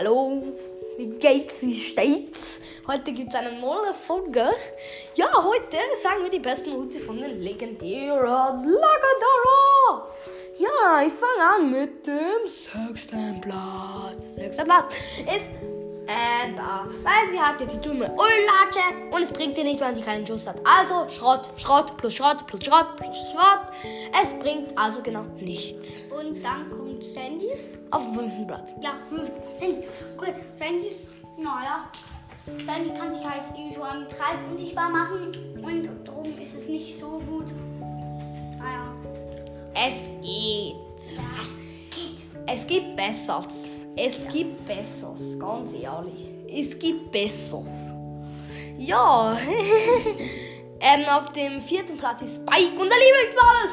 hallo. Wie geht's, wie steht's? Heute gibt's eine neue Folge. Ja, heute sagen wir die besten Ultis von den legendären Lagadora. Ja, ich fange an mit dem sechsten Platz. Sechster Platz ist Amber, weil sie hat ja die dumme Ullatsche und es bringt ihr nicht, weil sie keinen Schuss hat. Also Schrott, Schrott, plus Schrott, plus Schrott, plus Schrott. Es bringt also genau nichts. Und dann kommt Sandy. Auf dem fünften Platz. Ja, fünf. Sandy. Gut, Sandy. Naja. Sandy kann sich halt irgendwie so am Kreis unsichtbar machen. Und darum ist es nicht so gut. Naja. Es geht. Ja, es geht. Es gibt Besseres. Es gibt Besseres, ganz ehrlich. Es gibt Besseres. Ja. ähm, auf dem vierten Platz ist Spike, unser Lieblingsball.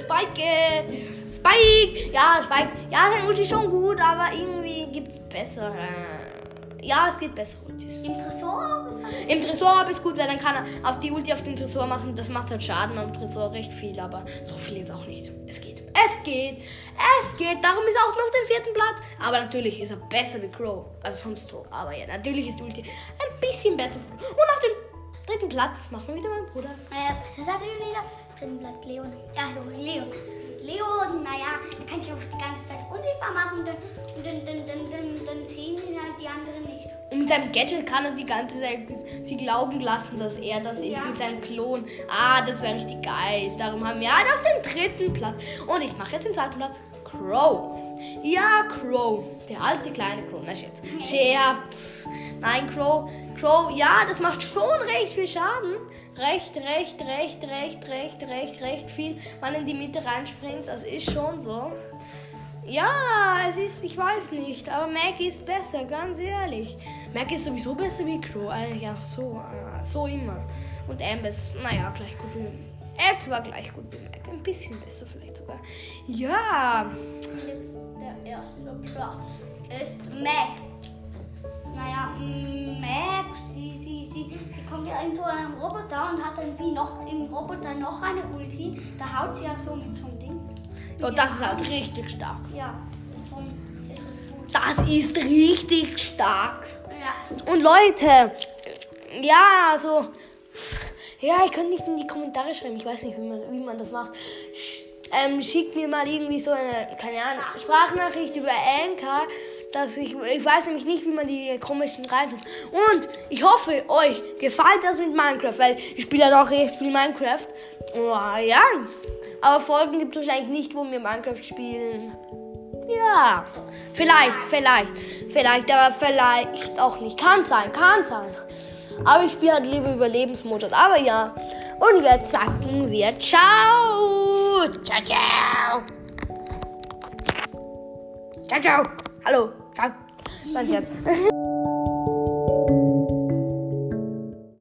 Spike. Spike. Ja, Spike. Ja, sein Ulti ist schon gut, aber irgendwie gibt es bessere. Ja, es gibt bessere Ultis. Im Tresor? Im Tresor ist gut, weil dann kann er auf die Ulti auf den Tresor machen. Das macht halt Schaden am Tresor recht viel, aber so viel ist auch nicht. Es geht. Es geht. Es geht. Darum ist er auch noch auf dem vierten Platz. Aber natürlich ist er besser wie Crow. Also sonst so. Aber ja, natürlich ist die Ulti ein bisschen besser. Und auf dem dritten Platz machen wir wieder meinen Bruder. Naja, was ist denn wieder? Dritten Platz Leon. Ja, Leon. Leon, naja, er kann sich auf die ganze Zeit unsichtbar machen und dann, dann, dann, dann, dann, dann seinem Gadget kann er die ganze Zeit sie glauben lassen, dass er das ist Ja. mit seinem Klon. Ah, das wäre richtig geil. Darum haben wir halt auf dem dritten Platz. Und ich mache jetzt den zweiten Platz. Crow. Ja, Crow. Der alte kleine Crow. Na, Scherz. Scherz. Nein, Crow. Crow, ja, das macht schon recht viel Schaden. Recht, recht, recht, recht, recht, recht, recht viel. Man in die Mitte reinspringt, das ist schon so. Ja, es ist, ich weiß nicht, aber Maggie ist besser, ganz ehrlich. Maggie ist sowieso besser wie Crow, eigentlich einfach so, äh, so immer. Und Amber ist, naja, gleich gut wie, etwa gleich gut wie Maggie, ein bisschen besser vielleicht sogar. Ja, jetzt der erste Platz ist Mac. Naja, Mac, sie, sie, sie, sie kommt ja in so einem Roboter und hat dann wie noch im Roboter noch eine Ulti. Da haut sie ja so mit so einem Ding. Und das ist halt richtig stark. Ja, ist. Das ist richtig stark. Ja, Und Leute, ja, also, ja, ihr könnt nicht in die Kommentare schreiben. Ich weiß nicht, wie man, wie man das macht. Sch ähm, schickt mir mal irgendwie so eine, keine Ahnung, Sprachnachricht über Anchor, dass ich, ich weiß nämlich nicht, wie man die komischen reintut. Und ich hoffe, euch gefällt das mit Minecraft, weil ich spiele ja doch recht viel Minecraft. Oh, ja, aber Folgen gibt es wahrscheinlich nicht, wo wir Minecraft spielen. Ja, vielleicht, vielleicht, vielleicht, aber vielleicht auch nicht. Kann sein, kann sein. Aber ich spiele halt lieber Überlebensmodus. Aber ja. Und jetzt sagen wir Ciao. Ciao, ciao. Ciao, ciao. Hallo. Ciao. Dann jetzt.